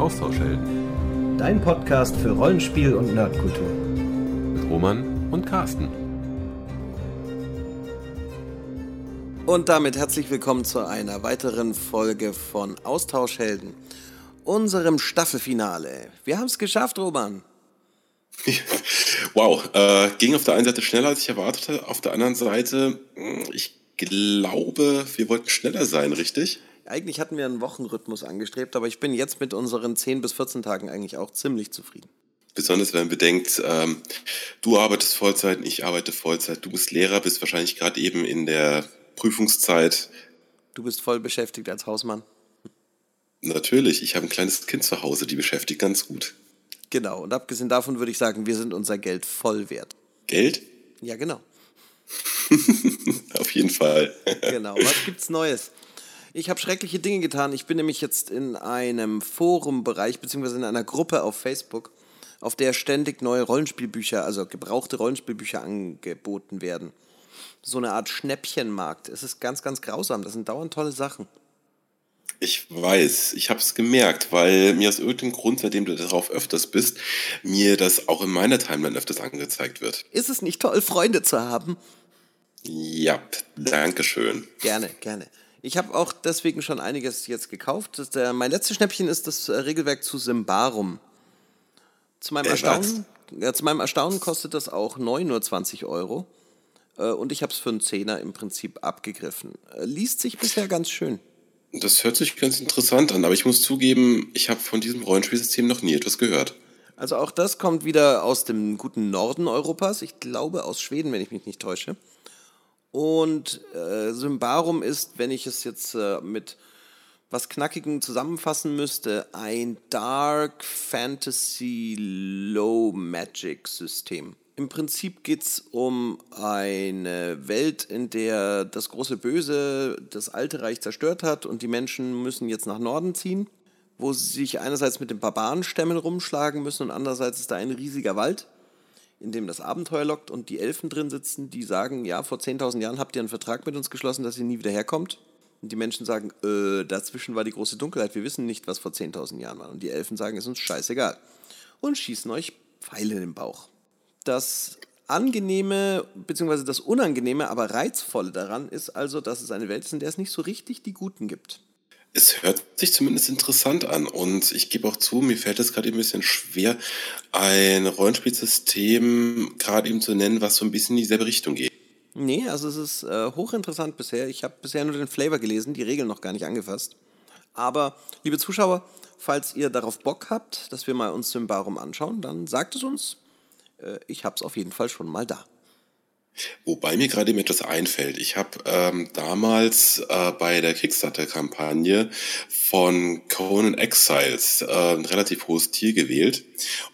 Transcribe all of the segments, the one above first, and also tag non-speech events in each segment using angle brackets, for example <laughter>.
Austauschhelden. Dein Podcast für Rollenspiel und Nerdkultur. Mit Roman und Carsten. Und damit herzlich willkommen zu einer weiteren Folge von Austauschhelden, unserem Staffelfinale. Wir haben es geschafft, Roman. <laughs> Wow, äh, ging auf der einen Seite schneller, als ich erwartete. Auf der anderen Seite, hm, ich glaube, wir wollten schneller sein, richtig? Eigentlich hatten wir einen Wochenrhythmus angestrebt, aber ich bin jetzt mit unseren 10 bis 14 Tagen eigentlich auch ziemlich zufrieden. Besonders wenn man bedenkt, ähm, du arbeitest Vollzeit, ich arbeite Vollzeit, du bist Lehrer, bist wahrscheinlich gerade eben in der Prüfungszeit. Du bist voll beschäftigt als Hausmann. Natürlich, ich habe ein kleines Kind zu Hause, die beschäftigt ganz gut. Genau, und abgesehen davon würde ich sagen, wir sind unser Geld voll wert. Geld? Ja, genau. <laughs> Auf jeden Fall. genau, was gibt's Neues? Ich habe schreckliche Dinge getan. Ich bin nämlich jetzt in einem Forumbereich, beziehungsweise in einer Gruppe auf Facebook, auf der ständig neue Rollenspielbücher, also gebrauchte Rollenspielbücher angeboten werden. So eine Art Schnäppchenmarkt. Es ist ganz, ganz grausam. Das sind dauernd tolle Sachen. Ich weiß, ich habe es gemerkt, weil mir aus irgendeinem Grund, seitdem du darauf öfters bist, mir das auch in meiner Timeline öfters angezeigt wird. Ist es nicht toll, Freunde zu haben? Ja, danke schön. Gerne, gerne. Ich habe auch deswegen schon einiges jetzt gekauft. Das, der, mein letztes Schnäppchen ist das äh, Regelwerk zu Symbarum. Zu meinem, Äh, Erstaunen, ja, zu meinem Erstaunen kostet das auch neu nur 20 Euro. Äh, und ich habe es für einen Zehner im Prinzip abgegriffen. Äh, liest sich bisher ganz schön. Das hört sich ganz interessant an, aber ich muss zugeben, ich habe von diesem Rollenspielsystem noch nie etwas gehört. Also auch das kommt wieder aus dem guten Norden Europas. Ich glaube aus Schweden, wenn ich mich nicht täusche. Und äh, Symbarum ist, wenn ich es jetzt äh, mit was Knackigem zusammenfassen müsste, ein Dark Fantasy Low Magic System. Im Prinzip geht es um eine Welt, in der das große Böse das alte Reich zerstört hat und die Menschen müssen jetzt nach Norden ziehen, wo sie sich einerseits mit den Barbarenstämmen rumschlagen müssen und andererseits ist da ein riesiger Wald, in dem das Abenteuer lockt und die Elfen drin sitzen, die sagen, ja, vor 10.000 Jahren habt ihr einen Vertrag mit uns geschlossen, dass ihr nie wieder herkommt. Und die Menschen sagen, äh, dazwischen war die große Dunkelheit, wir wissen nicht, was vor 10.000 Jahren war. Und die Elfen sagen, ist uns scheißegal. Und schießen euch Pfeile in den Bauch. Das Angenehme, beziehungsweise das Unangenehme, aber Reizvolle daran ist also, dass es eine Welt ist, in der es nicht so richtig die Guten gibt. Es hört sich zumindest interessant an und ich gebe auch zu, mir fällt es gerade ein bisschen schwer, ein Rollenspielsystem gerade eben zu nennen, was so ein bisschen in dieselbe Richtung geht. Nee, also es ist äh, hochinteressant bisher. Ich habe bisher nur den Flavor gelesen, die Regeln noch gar nicht angefasst. Aber, liebe Zuschauer, falls ihr darauf Bock habt, dass wir mal uns Symbarum anschauen, dann sagt es uns. Äh, ich habe es auf jeden Fall schon mal da. Wobei mir gerade eben etwas einfällt. Ich habe ähm, damals äh, bei der Kickstarter-Kampagne von Conan Exiles äh, ein relativ hohes Tier gewählt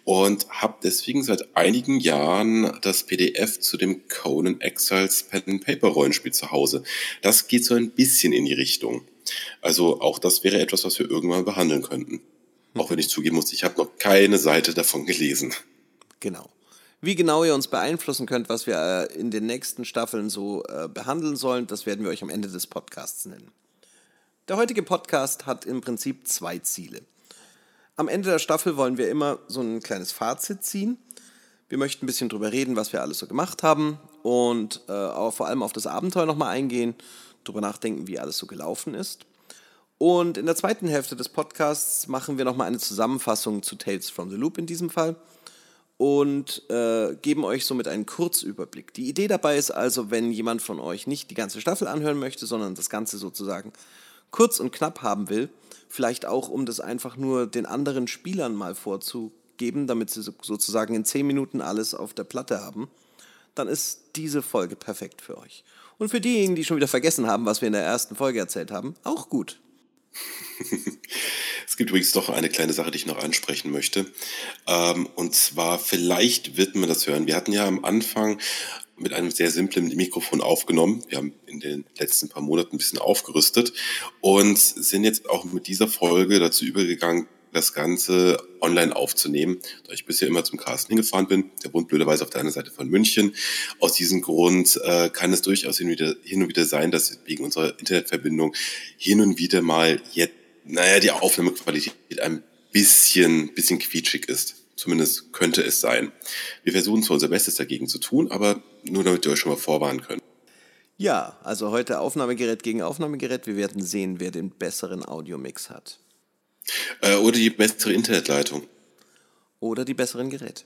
und habe deswegen seit einigen Jahren das PDF zu dem Conan Exiles Pen and Paper Rollenspiel zu Hause. Das geht so ein bisschen in die Richtung. Also auch das wäre etwas, was wir irgendwann behandeln könnten. Auch wenn ich zugeben muss, ich habe noch keine Seite davon gelesen. Genau. Wie genau ihr uns beeinflussen könnt, was wir äh, in den nächsten Staffeln so äh, behandeln sollen, das werden wir euch am Ende des Podcasts nennen. Der heutige Podcast hat im Prinzip zwei Ziele. Am Ende der Staffel wollen wir immer so ein kleines Fazit ziehen. Wir möchten ein bisschen drüber reden, was wir alles so gemacht haben und äh, vor allem auf das Abenteuer nochmal eingehen, drüber nachdenken, wie alles so gelaufen ist. Und in der zweiten Hälfte des Podcasts machen wir nochmal eine Zusammenfassung zu Tales from the Loop in diesem Fall und äh, geben euch somit einen Kurzüberblick. Die Idee dabei ist also, wenn jemand von euch nicht die ganze Staffel anhören möchte, sondern das Ganze sozusagen kurz und knapp haben will, vielleicht auch, um das einfach nur den anderen Spielern mal vorzugeben, damit sie so- sozusagen in 10 Minuten alles auf der Platte haben, dann ist diese Folge perfekt für euch. Und für diejenigen, die schon wieder vergessen haben, was wir in der ersten Folge erzählt haben, auch gut. Es gibt übrigens doch eine kleine Sache, die ich noch ansprechen möchte. Ähm, und zwar, vielleicht wird man das hören. Wir hatten ja am Anfang mit einem sehr simplen Mikrofon aufgenommen. Wir haben in den letzten paar Monaten ein bisschen aufgerüstet und sind jetzt auch mit dieser Folge dazu übergegangen, das Ganze online aufzunehmen, da ich bisher immer zum Carsten hingefahren bin. Der wohnt blöderweise auf der anderen Seite von München. Aus diesem Grund äh, kann es durchaus hin und, wieder, hin und wieder sein, dass wegen unserer Internetverbindung hin und wieder mal jetzt, naja, die Aufnahmequalität ein bisschen, bisschen quietschig ist. Zumindest könnte es sein. Wir versuchen zwar unser Bestes dagegen zu tun, aber nur damit ihr euch schon mal vorwarnen könnt. Ja, also heute Aufnahmegerät gegen Aufnahmegerät. Wir werden sehen, wer den besseren Audiomix hat. Äh, oder die bessere Internetleitung. Oder die besseren Geräte.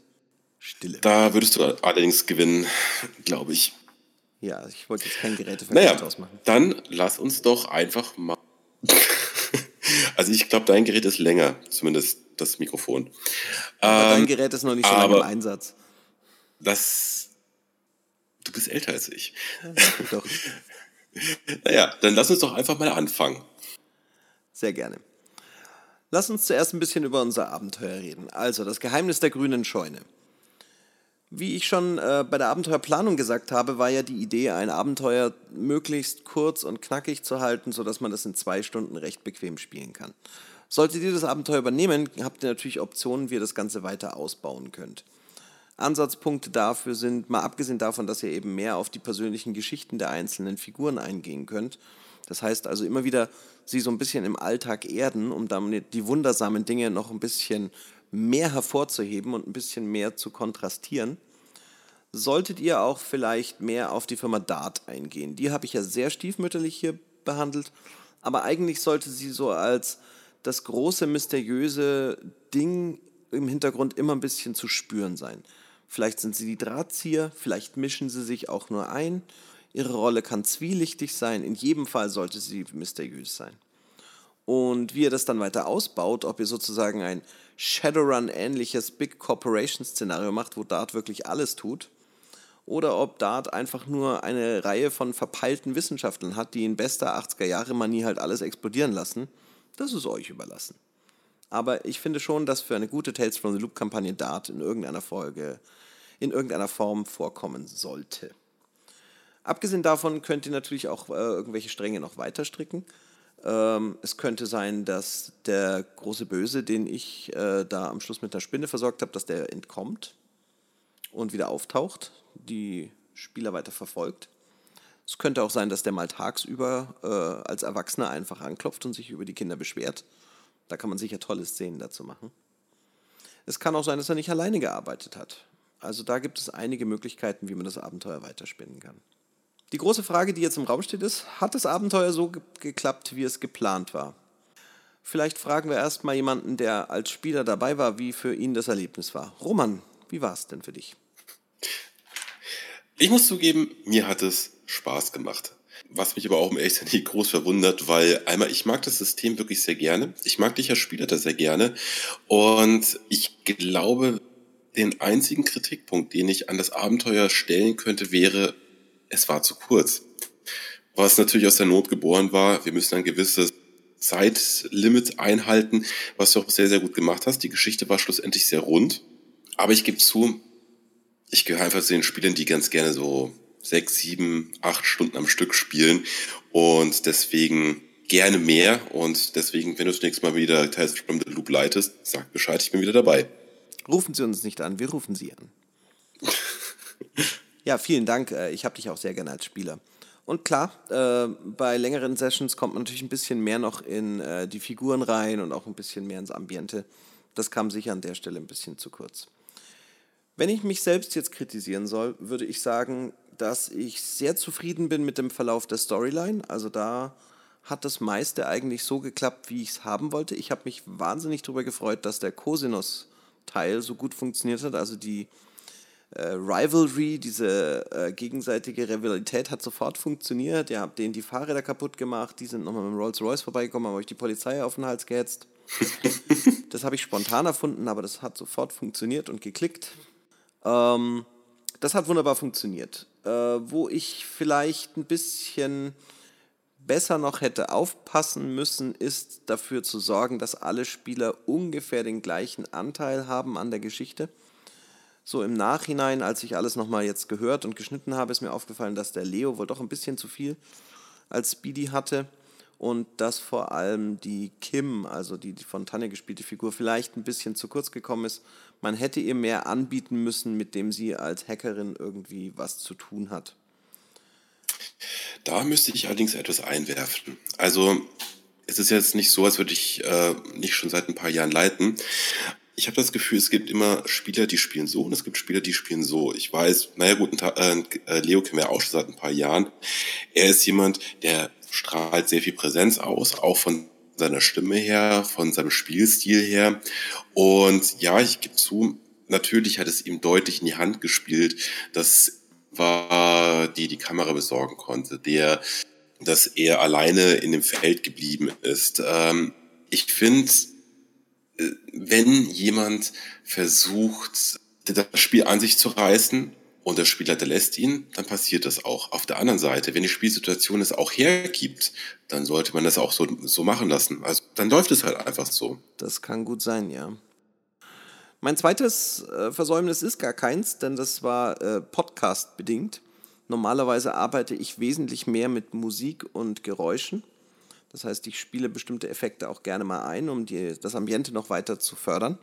Stille. Da würdest du allerdings gewinnen, glaube ich. Ja, ich wollte jetzt kein Gerät naja, ausmachen. Dann lass uns doch einfach mal. <laughs> also ich glaube, dein Gerät ist länger, zumindest das Mikrofon. Aber ähm, dein Gerät ist noch nicht so lange im Einsatz. Das. Du bist älter als ich. Ja, doch. <laughs> naja, dann lass uns doch einfach mal anfangen. Sehr gerne. Lass uns zuerst ein bisschen über unser Abenteuer reden. Also, das Geheimnis der grünen Scheune. Wie ich schon äh, bei der Abenteuerplanung gesagt habe, war ja die Idee, ein Abenteuer möglichst kurz und knackig zu halten, sodass man das in zwei Stunden recht bequem spielen kann. Solltet ihr das Abenteuer übernehmen, habt ihr natürlich Optionen, wie ihr das Ganze weiter ausbauen könnt. Ansatzpunkte dafür sind, mal abgesehen davon, dass ihr eben mehr auf die persönlichen Geschichten der einzelnen Figuren eingehen könnt. Das heißt also immer wieder sie so ein bisschen im Alltag erden, um damit die wundersamen Dinge noch ein bisschen mehr hervorzuheben und ein bisschen mehr zu kontrastieren, solltet ihr auch vielleicht mehr auf die Firma Dart eingehen. Die habe ich ja sehr stiefmütterlich hier behandelt, aber eigentlich sollte sie so als das große, mysteriöse Ding im Hintergrund immer ein bisschen zu spüren sein. Vielleicht sind sie die Drahtzieher, vielleicht mischen sie sich auch nur ein. Ihre Rolle kann zwielichtig sein, in jedem Fall sollte sie mysteriös sein. Und wie ihr das dann weiter ausbaut, ob ihr sozusagen ein Shadowrun-ähnliches Big Corporation-Szenario macht, wo Dart wirklich alles tut, oder ob Dart einfach nur eine Reihe von verpeilten Wissenschaftlern hat, die in bester 80er-Jahre-Manie halt alles explodieren lassen, das ist euch überlassen. Aber ich finde schon, dass für eine gute Tales from the Loop-Kampagne Dart in irgendeiner Folge, in irgendeiner Form vorkommen sollte. Abgesehen davon könnt ihr natürlich auch äh, irgendwelche Stränge noch weiter stricken. Ähm, es könnte sein, dass der große Böse, den ich äh, da am Schluss mit einer Spinne versorgt habe, dass der entkommt und wieder auftaucht, die Spieler weiter verfolgt. Es könnte auch sein, dass der mal tagsüber äh, als Erwachsener einfach anklopft und sich über die Kinder beschwert. Da kann man sicher tolle Szenen dazu machen. Es kann auch sein, dass er nicht alleine gearbeitet hat. Also da gibt es einige Möglichkeiten, wie man das Abenteuer weiterspinnen kann. Die große Frage, die jetzt im Raum steht, ist, hat das Abenteuer so ge geklappt, wie es geplant war? Vielleicht fragen wir erstmal jemanden, der als Spieler dabei war, wie für ihn das Erlebnis war. Roman, wie war es denn für dich? Ich muss zugeben, mir hat es Spaß gemacht. Was mich aber auch im Echtsein nicht groß verwundert, weil einmal, ich mag das System wirklich sehr gerne. Ich mag dich als Spieler da sehr gerne. Und ich glaube, den einzigen Kritikpunkt, den ich an das Abenteuer stellen könnte, wäre, es war zu kurz. Was natürlich aus der Not geboren war, wir müssen ein gewisses Zeitlimit einhalten, was du auch sehr, sehr gut gemacht hast. Die Geschichte war schlussendlich sehr rund. Aber ich gebe zu, ich gehöre einfach zu den Spielern, die ganz gerne so sechs, sieben, acht Stunden am Stück spielen und deswegen gerne mehr und deswegen, wenn du das nächste Mal wieder Tales from the Loop leitest, sag Bescheid, ich bin wieder dabei. Rufen Sie uns nicht an, wir rufen Sie an. <laughs> Ja, vielen Dank. Äh, ich habe dich auch sehr gerne als Spieler. Und klar, äh, bei längeren Sessions kommt man natürlich ein bisschen mehr noch in äh, die Figuren rein und auch ein bisschen mehr ins Ambiente. Das kam sicher an der Stelle ein bisschen zu kurz. Wenn ich mich selbst jetzt kritisieren soll, würde ich sagen, dass ich sehr zufrieden bin mit dem Verlauf der Storyline. Also da hat das meiste eigentlich so geklappt, wie ich es haben wollte. Ich habe mich wahnsinnig darüber gefreut, dass der Cosinus-Teil so gut funktioniert hat. Also die äh, Rivalry, diese äh, gegenseitige Rivalität hat sofort funktioniert. Ihr habt denen die Fahrräder kaputt gemacht, die sind nochmal mit dem Rolls-Royce vorbeigekommen, haben euch die Polizei auf den Hals gehetzt. <laughs> das habe ich spontan erfunden, aber das hat sofort funktioniert und geklickt. Ähm, das hat wunderbar funktioniert. Äh, wo ich vielleicht ein bisschen besser noch hätte aufpassen müssen, ist dafür zu sorgen, dass alle Spieler ungefähr den gleichen Anteil haben an der Geschichte. So im Nachhinein, als ich alles nochmal jetzt gehört und geschnitten habe, ist mir aufgefallen, dass der Leo wohl doch ein bisschen zu viel als Speedy hatte und dass vor allem die Kim, also die, von Tanja gespielte Figur, vielleicht ein bisschen zu kurz gekommen ist. Man hätte ihr mehr anbieten müssen, mit dem sie als Hackerin irgendwie was zu tun hat. Da müsste ich allerdings etwas einwerfen. Also es ist jetzt nicht so, als würde ich äh, nicht schon seit ein paar Jahren leiten. Ich habe das Gefühl, es gibt immer Spieler, die spielen so und es gibt Spieler, die spielen so. Ich weiß, naja gut, äh, äh, Leo kennen wir auch schon seit ein paar Jahren. Er ist jemand, der strahlt sehr viel Präsenz aus, auch von seiner Stimme her, von seinem Spielstil her. Und ja, ich gebe zu, natürlich hat es ihm deutlich in die Hand gespielt, dass war, die die Kamera besorgen konnte, der, dass er alleine in dem Feld geblieben ist. Ähm, ich finde, wenn jemand versucht, das Spiel an sich zu reißen und der Spielleiter lässt ihn, dann passiert das auch. Auf der anderen Seite, wenn die Spielsituation es auch hergibt, dann sollte man das auch so, so machen lassen. Also dann läuft es halt einfach so. Das kann gut sein, ja. Mein zweites äh, Versäumnis ist gar keins, denn das war äh, Podcast bedingt. Normalerweise arbeite ich wesentlich mehr mit Musik und Geräuschen. Das heißt, ich spiele bestimmte Effekte auch gerne mal ein, um die, das Ambiente noch weiter zu fördern.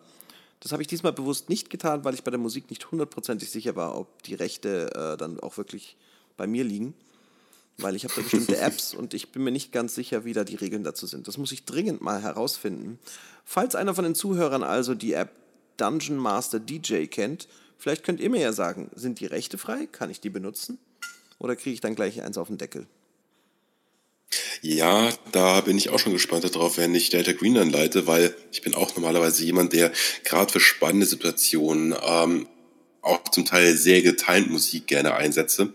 Das habe ich diesmal bewusst nicht getan, weil ich bei der Musik nicht hundertprozentig sicher war, ob die Rechte äh, dann auch wirklich bei mir liegen. Weil ich habe da bestimmte <laughs> Apps und ich bin mir nicht ganz sicher, wie da die Regeln dazu sind. Das muss ich dringend mal herausfinden. Falls einer von den Zuhörern also die App Dungeon Master DJ kennt, vielleicht könnt ihr mir ja sagen, sind die Rechte frei? Kann ich die benutzen? Oder kriege ich dann gleich eins auf den Deckel? Ja, da bin ich auch schon gespannt darauf, wenn ich Delta Green anleite, weil ich bin auch normalerweise jemand, der gerade für spannende Situationen ähm, auch zum Teil sehr geteilt Musik gerne einsetze.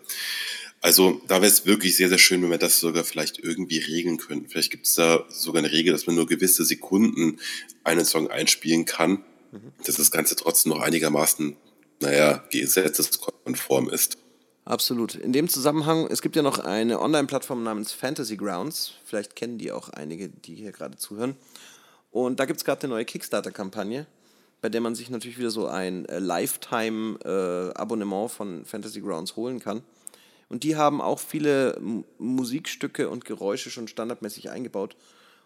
Also da wäre es wirklich sehr, sehr schön, wenn wir das sogar vielleicht irgendwie regeln könnten. Vielleicht gibt es da sogar eine Regel, dass man nur gewisse Sekunden einen Song einspielen kann dass das Ganze trotzdem noch einigermaßen, naja, gesetzeskonform ist. Absolut. In dem Zusammenhang, es gibt ja noch eine Online-Plattform namens Fantasy Grounds. Vielleicht kennen die auch einige, die hier gerade zuhören. Und da gibt es gerade eine neue Kickstarter-Kampagne, bei der man sich natürlich wieder so ein äh, Lifetime-Abonnement äh, von Fantasy Grounds holen kann. Und die haben auch viele Musikstücke und Geräusche schon standardmäßig eingebaut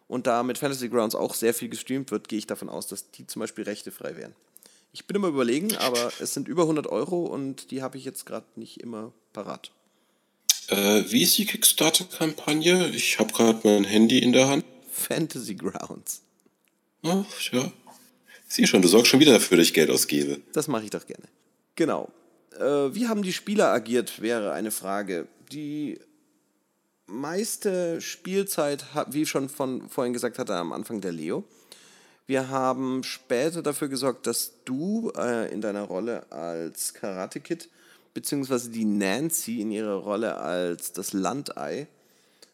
und da mit Fantasy Grounds auch sehr viel gestreamt wird, gehe ich davon aus, dass die zum Beispiel rechtefrei wären. Ich bin immer überlegen, aber es sind über 100 Euro und die habe ich jetzt gerade nicht immer parat. Äh, wie ist die Kickstarter-Kampagne? Ich habe gerade mein Handy in der Hand. Fantasy Grounds. Ach, ja. Sieh schon, du sorgst schon wieder dafür, dass ich Geld ausgebe. Das mache ich doch gerne. Genau. Äh, wie haben die Spieler agiert, wäre eine Frage. Die meiste Spielzeit, wie schon von vorhin gesagt hatte, am Anfang der Leo. Wir haben später dafür gesorgt, dass du äh, in deiner Rolle als Karate Kid beziehungsweise die Nancy in ihrer Rolle als das Landei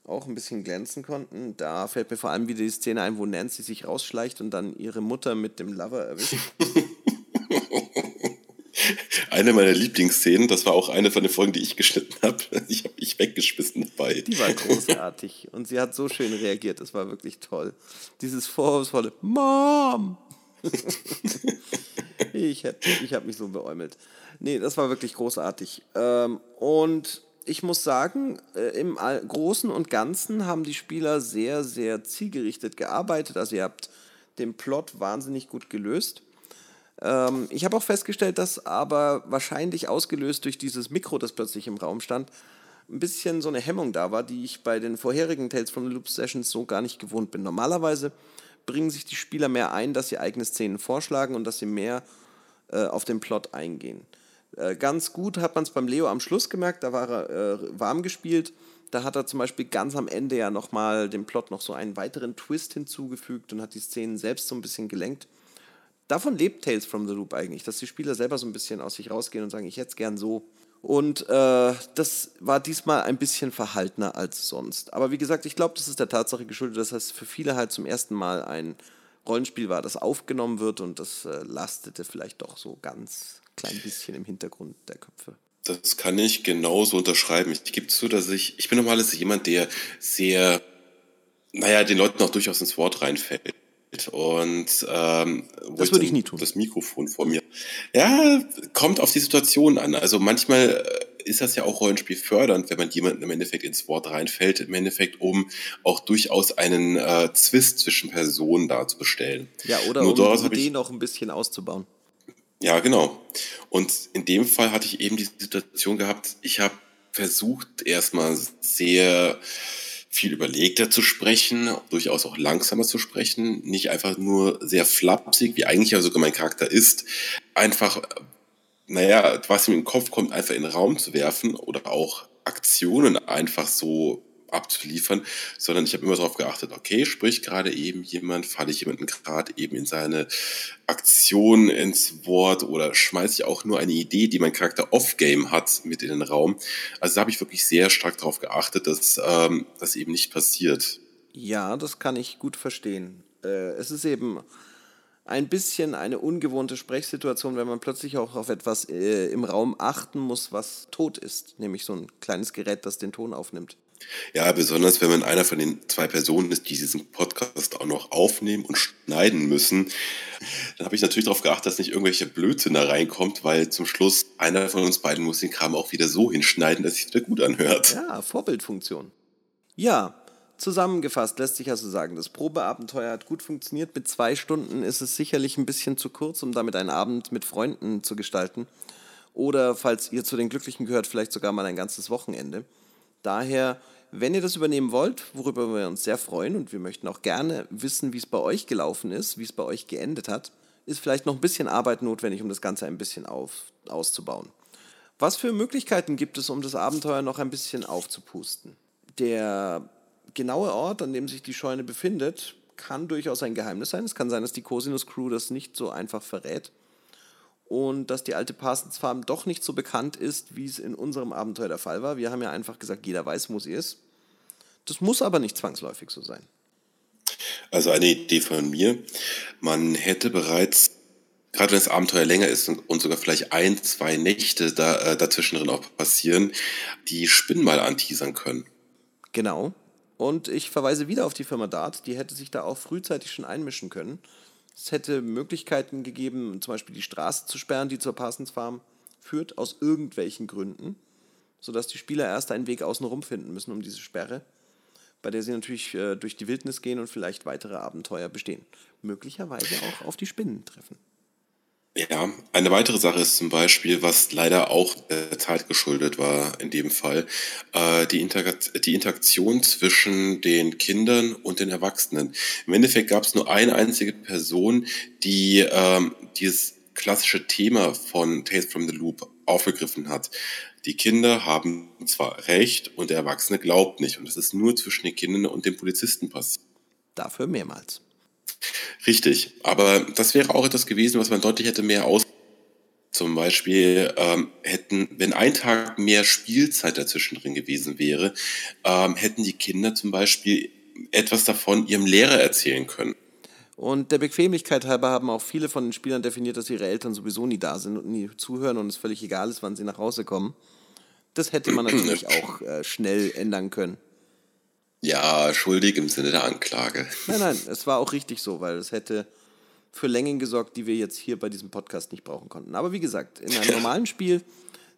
auch ein bisschen glänzen konnten. Da fällt mir vor allem wieder die Szene ein, wo Nancy sich rausschleicht und dann ihre Mutter mit dem Lover erwischt. <laughs> eine meiner Lieblingsszenen. Das war auch eine von den Folgen, die ich geschnitten habe. <laughs> Ich habe mich weggeschmissen dabei. Die war großartig und sie hat so schön reagiert. Das war wirklich toll. Dieses vorwurfsvolle Mom. <laughs> ich ich habe mich so beäumelt. Nee, das war wirklich großartig. Ähm, und ich muss sagen, äh, im Großen und Ganzen haben die Spieler sehr, sehr zielgerichtet gearbeitet. Also ihr habt den Plot wahnsinnig gut gelöst. Ähm, ich habe auch festgestellt, dass aber wahrscheinlich ausgelöst durch dieses Mikro, das plötzlich im Raum stand, ein bisschen so eine Hemmung da war, die ich bei den vorherigen Tales from the Loop Sessions so gar nicht gewohnt bin. Normalerweise bringen sich die Spieler mehr ein, dass sie eigene Szenen vorschlagen und dass sie mehr äh, auf den Plot eingehen. Äh, ganz gut hat man es beim Leo am Schluss gemerkt, da war er äh, warm gespielt. Da hat er zum Beispiel ganz am Ende ja nochmal dem Plot noch so einen weiteren Twist hinzugefügt und hat die Szenen selbst so ein bisschen gelenkt davon lebt Tales from the Loop eigentlich, dass die Spieler selber so ein bisschen aus sich rausgehen und sagen, ich hätte es gern so. Und äh, das war diesmal ein bisschen verhaltener als sonst. Aber wie gesagt, ich glaube, das ist der Tatsache geschuldet, dass es für viele halt zum ersten Mal ein Rollenspiel war, das aufgenommen wird und das äh, lastete vielleicht doch so ganz klein bisschen im Hintergrund der Köpfe. Das kann ich genauso unterschreiben. Ich gebe zu, dass ich, ich bin normalerweise jemand, der sehr, naja, den Leuten auch durchaus ins Wort reinfällt und ähm, das würde ich nie tun. Das Mikrofon vor mir. Ja, kommt auf die Situation an. Also manchmal äh, ist das ja auch Rollenspiel fördernd, wenn man jemanden im Endeffekt ins Wort reinfällt, im Endeffekt, um auch durchaus einen äh, Zwist zwischen Personen darzustellen. Ja, oder Nur um die Idee noch ein bisschen auszubauen. Ja, genau. Und in dem Fall hatte ich eben die Situation gehabt, ich habe versucht, erstmal sehr viel überlegter zu sprechen, durchaus auch langsamer zu sprechen, nicht einfach nur sehr flapsig, wie eigentlich ja sogar mein Charakter ist, einfach, naja, was ihm in den Kopf kommt, einfach in den Raum zu werfen oder auch Aktionen einfach so abzuliefern, sondern ich habe immer darauf geachtet, okay, spricht gerade eben jemand, falle ich jemanden gerade eben in seine Aktion ins Wort oder schmeiße ich auch nur eine Idee, die mein Charakter off-game hat, mit in den Raum. Also da habe ich wirklich sehr stark darauf geachtet, dass ähm, das eben nicht passiert. Ja, das kann ich gut verstehen. Äh, es ist eben ein bisschen eine ungewohnte Sprechsituation, wenn man plötzlich auch auf etwas äh, im Raum achten muss, was tot ist, nämlich so ein kleines Gerät, das den Ton aufnimmt. Ja, besonders wenn man einer von den zwei Personen ist, die diesen Podcast auch noch aufnehmen und schneiden müssen, dann habe ich natürlich darauf geachtet, dass nicht irgendwelche Blödsinn da reinkommt, weil zum Schluss einer von uns beiden muss den Kram auch wieder so hinschneiden, dass es sich wieder gut anhört. Ja, Vorbildfunktion. Ja, zusammengefasst lässt sich also sagen, das Probeabenteuer hat gut funktioniert. Mit zwei Stunden ist es sicherlich ein bisschen zu kurz, um damit einen Abend mit Freunden zu gestalten. Oder falls ihr zu den Glücklichen gehört, vielleicht sogar mal ein ganzes Wochenende. Daher wenn ihr das übernehmen wollt, worüber wir uns sehr freuen und wir möchten auch gerne wissen, wie es bei euch gelaufen ist, wie es bei euch geendet hat, ist vielleicht noch ein bisschen Arbeit notwendig, um das Ganze ein bisschen auf, auszubauen. Was für Möglichkeiten gibt es, um das Abenteuer noch ein bisschen aufzupusten? Der genaue Ort, an dem sich die Scheune befindet, kann durchaus ein Geheimnis sein. Es kann sein, dass die Cosinus Crew das nicht so einfach verrät und dass die alte Parsons Farm doch nicht so bekannt ist, wie es in unserem Abenteuer der Fall war. Wir haben ja einfach gesagt, jeder weiß, wo sie ist. Das muss aber nicht zwangsläufig so sein. Also eine Idee von mir. Man hätte bereits, gerade wenn das Abenteuer länger ist und sogar vielleicht ein, zwei Nächte da, äh, dazwischen drin auch passieren, die Spinnen mal anteasern können. Genau. Und ich verweise wieder auf die Firma Dart, die hätte sich da auch frühzeitig schon einmischen können es hätte Möglichkeiten gegeben, zum Beispiel die Straße zu sperren, die zur Parsons Farm führt, aus irgendwelchen Gründen, sodass die Spieler erst einen Weg außenrum finden müssen um diese Sperre, bei der sie natürlich äh, durch die Wildnis gehen und vielleicht weitere Abenteuer bestehen. Möglicherweise auch auf die Spinnen treffen. Ja, eine weitere Sache ist zum Beispiel, was leider auch der Zeit geschuldet war in dem Fall, äh, die, die Interaktion zwischen den Kindern und den Erwachsenen. Im Endeffekt gab es nur eine einzige Person, die ähm, dieses klassische Thema von Tales from the Loop aufgegriffen hat. Die Kinder haben zwar recht und der Erwachsene glaubt nicht. Und das ist nur zwischen den Kindern und dem Polizisten passiert. Dafür mehrmals. Richtig, aber das wäre auch etwas gewesen, was man deutlich hätte mehr aus. Zum Beispiel ähm, hätten, wenn ein Tag mehr Spielzeit dazwischen drin gewesen wäre, ähm, hätten die Kinder zum Beispiel etwas davon ihrem Lehrer erzählen können. Und der Bequemlichkeit halber haben auch viele von den Spielern definiert, dass ihre Eltern sowieso nie da sind und nie zuhören und es völlig egal ist, wann sie nach Hause kommen. Das hätte man <clears throat> natürlich auch äh, schnell ändern können. Ja, schuldig im Sinne der Anklage. <laughs> Nein, nein, es war auch richtig so, weil es hätte für Längen gesorgt, die wir jetzt hier bei diesem Podcast nicht brauchen konnten. Aber wie gesagt, in einem <laughs> normalen Spiel,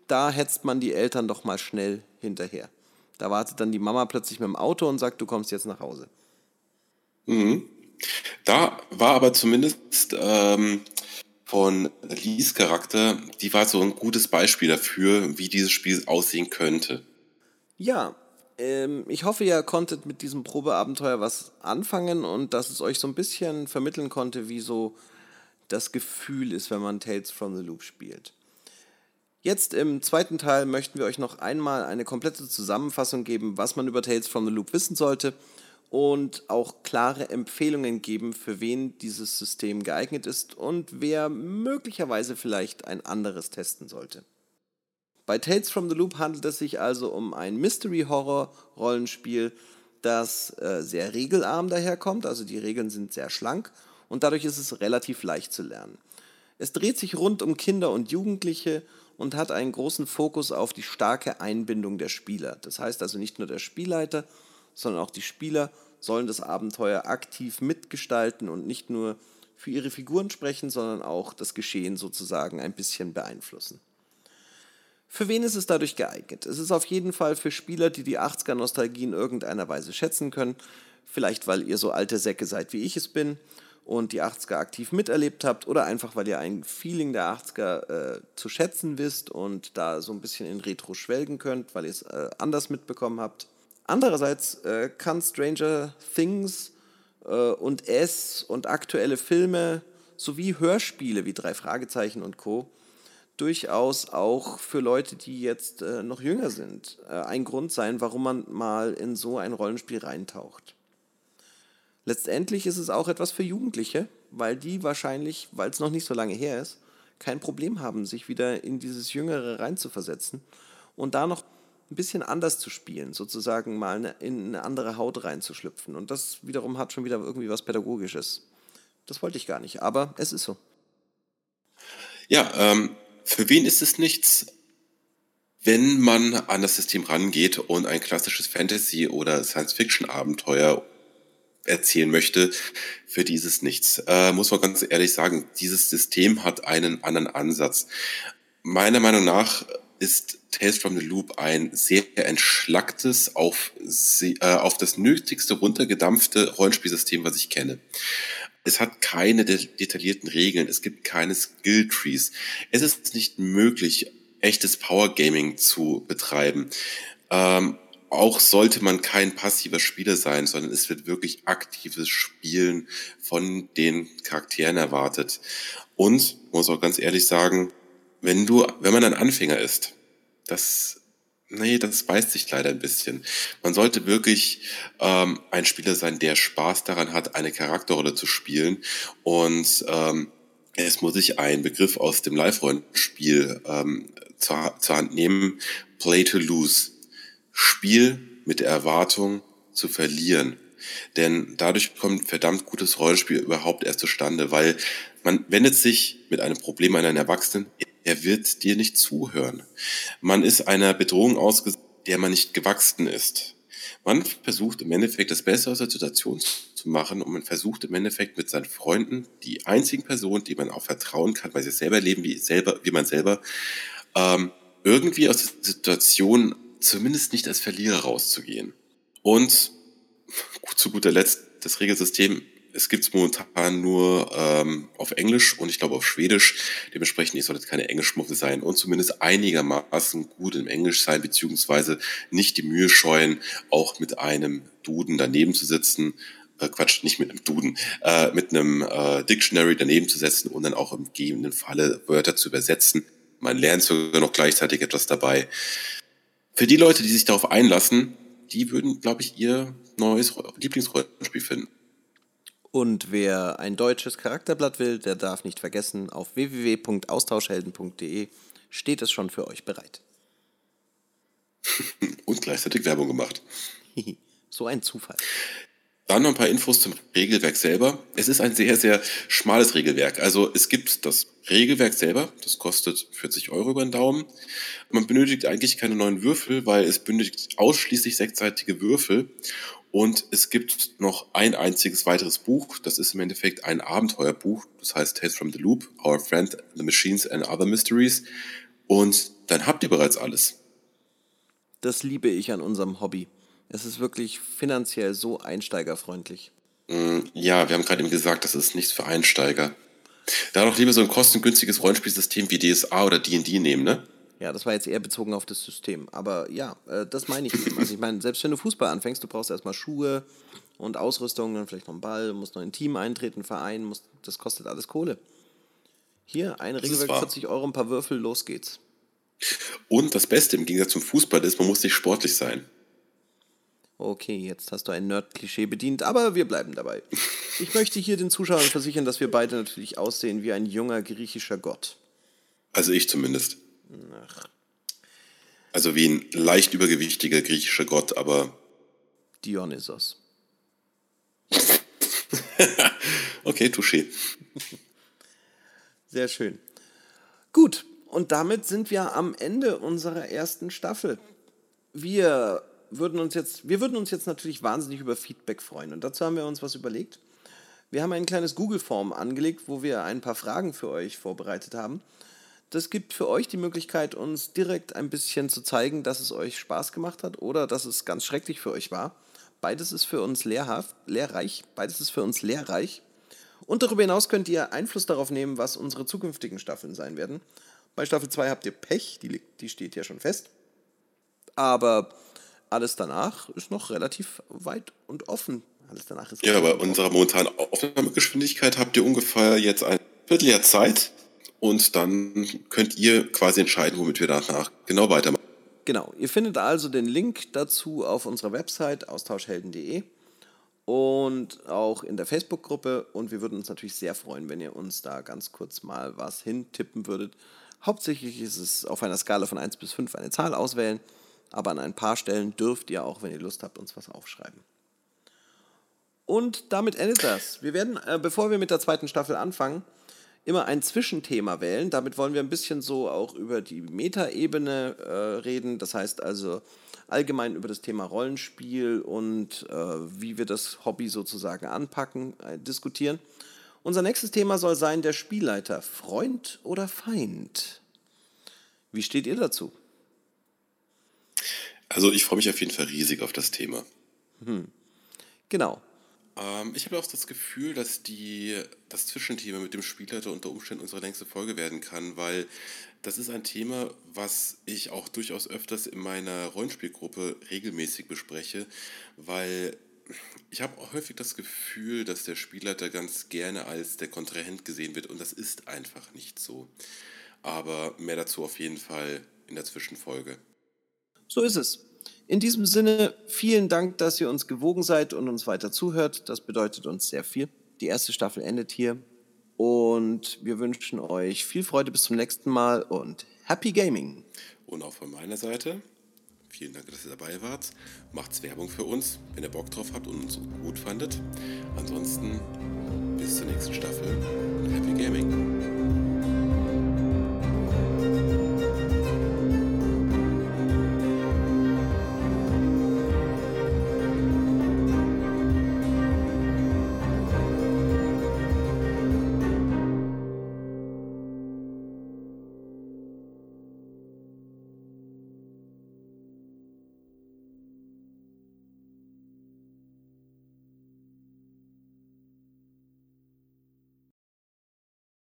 da hetzt man die Eltern doch mal schnell hinterher. Da wartet dann die Mama plötzlich mit dem Auto und sagt, du kommst jetzt nach Hause. Mhm. Da war aber zumindest ähm, von Lees Charakter, die war so ein gutes Beispiel dafür, wie dieses Spiel aussehen könnte. Ja, ähm, ich hoffe, ihr konntet mit diesem Probeabenteuer was anfangen und dass es euch so ein bisschen vermitteln konnte, wie so das Gefühl ist, wenn man Tales from the Loop spielt. Jetzt im zweiten Teil möchten wir euch noch einmal eine komplette Zusammenfassung geben, was man über Tales from the Loop wissen sollte und auch klare Empfehlungen geben, für wen dieses System geeignet ist und wer möglicherweise vielleicht ein anderes testen sollte. Bei Tales from the Loop handelt es sich also um ein Mystery-Horror-Rollenspiel, das äh, sehr regelarm daherkommt, also die Regeln sind sehr schlank und dadurch ist es relativ leicht zu lernen. Es dreht sich rund um Kinder und Jugendliche und hat einen großen Fokus auf die starke Einbindung der Spieler. Das heißt also nicht nur der Spielleiter, sondern auch die Spieler sollen das Abenteuer aktiv mitgestalten und nicht nur für ihre Figuren sprechen, sondern auch das Geschehen sozusagen ein bisschen beeinflussen. Für wen ist es dadurch geeignet? Es ist auf jeden Fall für Spieler, die die 80er-Nostalgie in irgendeiner Weise schätzen können. Vielleicht, weil ihr so alte Säcke seid, wie ich es bin und die 80er aktiv miterlebt habt oder einfach, weil ihr ein Feeling der 80er äh, zu schätzen wisst und da so ein bisschen in Retro schwelgen könnt, weil ihr es äh, anders mitbekommen habt. Andererseits äh, kann Stranger Things äh, und S und aktuelle Filme sowie Hörspiele wie Drei Fragezeichen und Co. durchaus auch für Leute, die jetzt äh, noch jünger sind, äh, ein Grund sein, warum man mal in so ein Rollenspiel reintaucht. Letztendlich ist es auch etwas für Jugendliche, weil die wahrscheinlich, weil es noch nicht so lange her ist, kein Problem haben, sich wieder in dieses Jüngere reinzuversetzen und da noch ein bisschen anders zu spielen, sozusagen mal in eine andere Haut reinzuschlüpfen. Und das wiederum hat schon wieder irgendwie was Pädagogisches. Das wollte ich gar nicht, aber es ist so. Ja, ähm, für wen ist es nichts, wenn man an das System rangeht und ein klassisches Fantasy- oder Science-Fiction-Abenteuer erzählen möchte, für dieses nichts. Äh, muss man ganz ehrlich sagen, dieses System hat einen anderen Ansatz. Meiner Meinung nach ist Tales from the Loop ein sehr entschlacktes, auf, äh, auf das Nötigste runtergedampfte Rollenspielsystem, was ich kenne. Es hat keine de detaillierten Regeln, es gibt keine Skill Trees. Es ist nicht möglich, echtes Power Gaming zu betreiben. Ähm, auch sollte man kein passiver Spieler sein, sondern es wird wirklich aktives Spielen von den Charakteren erwartet. Und, muss auch ganz ehrlich sagen, wenn du, wenn man ein Anfänger ist, das, nee, das beißt sich leider ein bisschen. Man sollte wirklich ähm, ein Spieler sein, der Spaß daran hat, eine Charakterrolle zu spielen und ähm, es muss sich ein Begriff aus dem Live-Rollenspiel ähm, zur, zur Hand nehmen, Play to Lose. Spiel mit der Erwartung zu verlieren. Denn dadurch kommt verdammt gutes Rollenspiel überhaupt erst zustande, weil man wendet sich mit einem Problem an einen Erwachsenen, er wird dir nicht zuhören. Man ist einer Bedrohung ausgesetzt, der man nicht gewachsen ist. Man versucht im Endeffekt das Beste aus der Situation zu machen und man versucht im Endeffekt mit seinen Freunden, die einzigen Personen, die man auch vertrauen kann, weil sie selber leben wie, selber, wie man selber, ähm, irgendwie aus der Situation zumindest nicht als Verlierer rauszugehen. Und zu guter Letzt, das Regelsystem, es gibt es momentan nur ähm, auf Englisch und ich glaube auf Schwedisch. Dementsprechend, ich sollte keine Englischmuffel sein und zumindest einigermaßen gut im Englisch sein, beziehungsweise nicht die Mühe scheuen, auch mit einem Duden daneben zu sitzen. Äh, Quatsch, nicht mit einem Duden, äh, mit einem äh, Dictionary daneben zu setzen und dann auch im gegebenen Falle Wörter zu übersetzen. Man lernt sogar noch gleichzeitig etwas dabei für die Leute, die sich darauf einlassen, die würden, glaube ich, ihr neues Lieblingsrollenspiel finden. Und wer ein deutsches Charakterblatt will, der darf nicht vergessen, auf www.austauschhelden.de steht es schon für euch bereit. <laughs> Und gleichzeitig Werbung gemacht. <laughs> so ein Zufall. Dann noch ein paar Infos zum Regelwerk selber. Es ist ein sehr, sehr schmales Regelwerk. Also es gibt das Regelwerk selber, das kostet 40 Euro über den Daumen. Man benötigt eigentlich keine neuen Würfel, weil es benötigt ausschließlich sechsseitige Würfel. Und es gibt noch ein einziges weiteres Buch. Das ist im Endeffekt ein Abenteuerbuch. Das heißt Tales from the Loop, Our Friend, The Machines and Other Mysteries. Und dann habt ihr bereits alles. Das liebe ich an unserem Hobby. Es ist wirklich finanziell so einsteigerfreundlich. Mm, ja, wir haben gerade eben gesagt, das ist nichts für Einsteiger. Da doch lieber so ein kostengünstiges Rollenspielsystem wie DSA oder D&D nehmen, ne? Ja, das war jetzt eher bezogen auf das System. Aber ja, äh, das meine ich eben. Also ich meine, selbst wenn du Fußball anfängst, du brauchst erstmal Schuhe und Ausrüstung, dann vielleicht noch einen Ball, musst noch in ein Team eintreten, Verein, musst, das kostet alles Kohle. Hier, ein Regelwerk, 40 Euro, ein paar Würfel, los geht's. Und das Beste im Gegensatz zum Fußball ist, man muss nicht sportlich sein. Okay, jetzt hast du ein Nerd-Klischee bedient, aber wir bleiben dabei. Ich möchte hier den Zuschauern versichern, dass wir beide natürlich aussehen wie ein junger griechischer Gott. Also ich zumindest. Ach. Also wie ein leicht übergewichtiger griechischer Gott, aber. Dionysos. <laughs> okay, touché. Sehr schön. Gut, und damit sind wir am Ende unserer ersten Staffel. Wir würden uns jetzt, wir würden uns jetzt natürlich wahnsinnig über Feedback freuen. Und dazu haben wir uns was überlegt. Wir haben ein kleines Google-Form angelegt, wo wir ein paar Fragen für euch vorbereitet haben. Das gibt für euch die Möglichkeit, uns direkt ein bisschen zu zeigen, dass es euch Spaß gemacht hat oder dass es ganz schrecklich für euch war. Beides ist für uns lehrhaft, lehrreich. Beides ist für uns lehrreich. Und darüber hinaus könnt ihr Einfluss darauf nehmen, was unsere zukünftigen Staffeln sein werden. Bei Staffel 2 habt ihr Pech, die, die steht ja schon fest. Aber alles danach ist noch relativ weit und offen. Alles danach ist Ja, bei unserer momentanen Aufnahmegeschwindigkeit habt ihr ungefähr jetzt ein Vierteljahr Zeit und dann könnt ihr quasi entscheiden, womit wir danach genau weitermachen. Genau, ihr findet also den Link dazu auf unserer Website austauschhelden.de und auch in der Facebook-Gruppe und wir würden uns natürlich sehr freuen, wenn ihr uns da ganz kurz mal was hintippen würdet. Hauptsächlich ist es auf einer Skala von 1 bis 5 eine Zahl auswählen, aber an ein paar Stellen dürft ihr auch, wenn ihr Lust habt, uns was aufschreiben. Und damit endet das. Wir werden, äh, bevor wir mit der zweiten Staffel anfangen, immer ein Zwischenthema wählen. Damit wollen wir ein bisschen so auch über die Metaebene äh, reden. Das heißt also allgemein über das Thema Rollenspiel und äh, wie wir das Hobby sozusagen anpacken, äh, diskutieren. Unser nächstes Thema soll sein der Spielleiter, Freund oder Feind. Wie steht ihr dazu? Also ich freue mich auf jeden Fall riesig auf das Thema. Hm. Genau. Ähm, ich habe auch das Gefühl, dass die, das Zwischenthema mit dem Spielleiter unter Umständen unsere längste Folge werden kann, weil das ist ein Thema, was ich auch durchaus öfters in meiner Rollenspielgruppe regelmäßig bespreche, weil ich habe häufig das Gefühl, dass der Spielleiter ganz gerne als der Kontrahent gesehen wird und das ist einfach nicht so. Aber mehr dazu auf jeden Fall in der Zwischenfolge. So ist es. In diesem Sinne, vielen Dank, dass ihr uns gewogen seid und uns weiter zuhört. Das bedeutet uns sehr viel. Die erste Staffel endet hier. Und wir wünschen euch viel Freude bis zum nächsten Mal und Happy Gaming. Und auch von meiner Seite, vielen Dank, dass ihr dabei wart. Macht's Werbung für uns, wenn ihr Bock drauf habt und uns gut fandet. Ansonsten bis zur nächsten Staffel. Happy Gaming.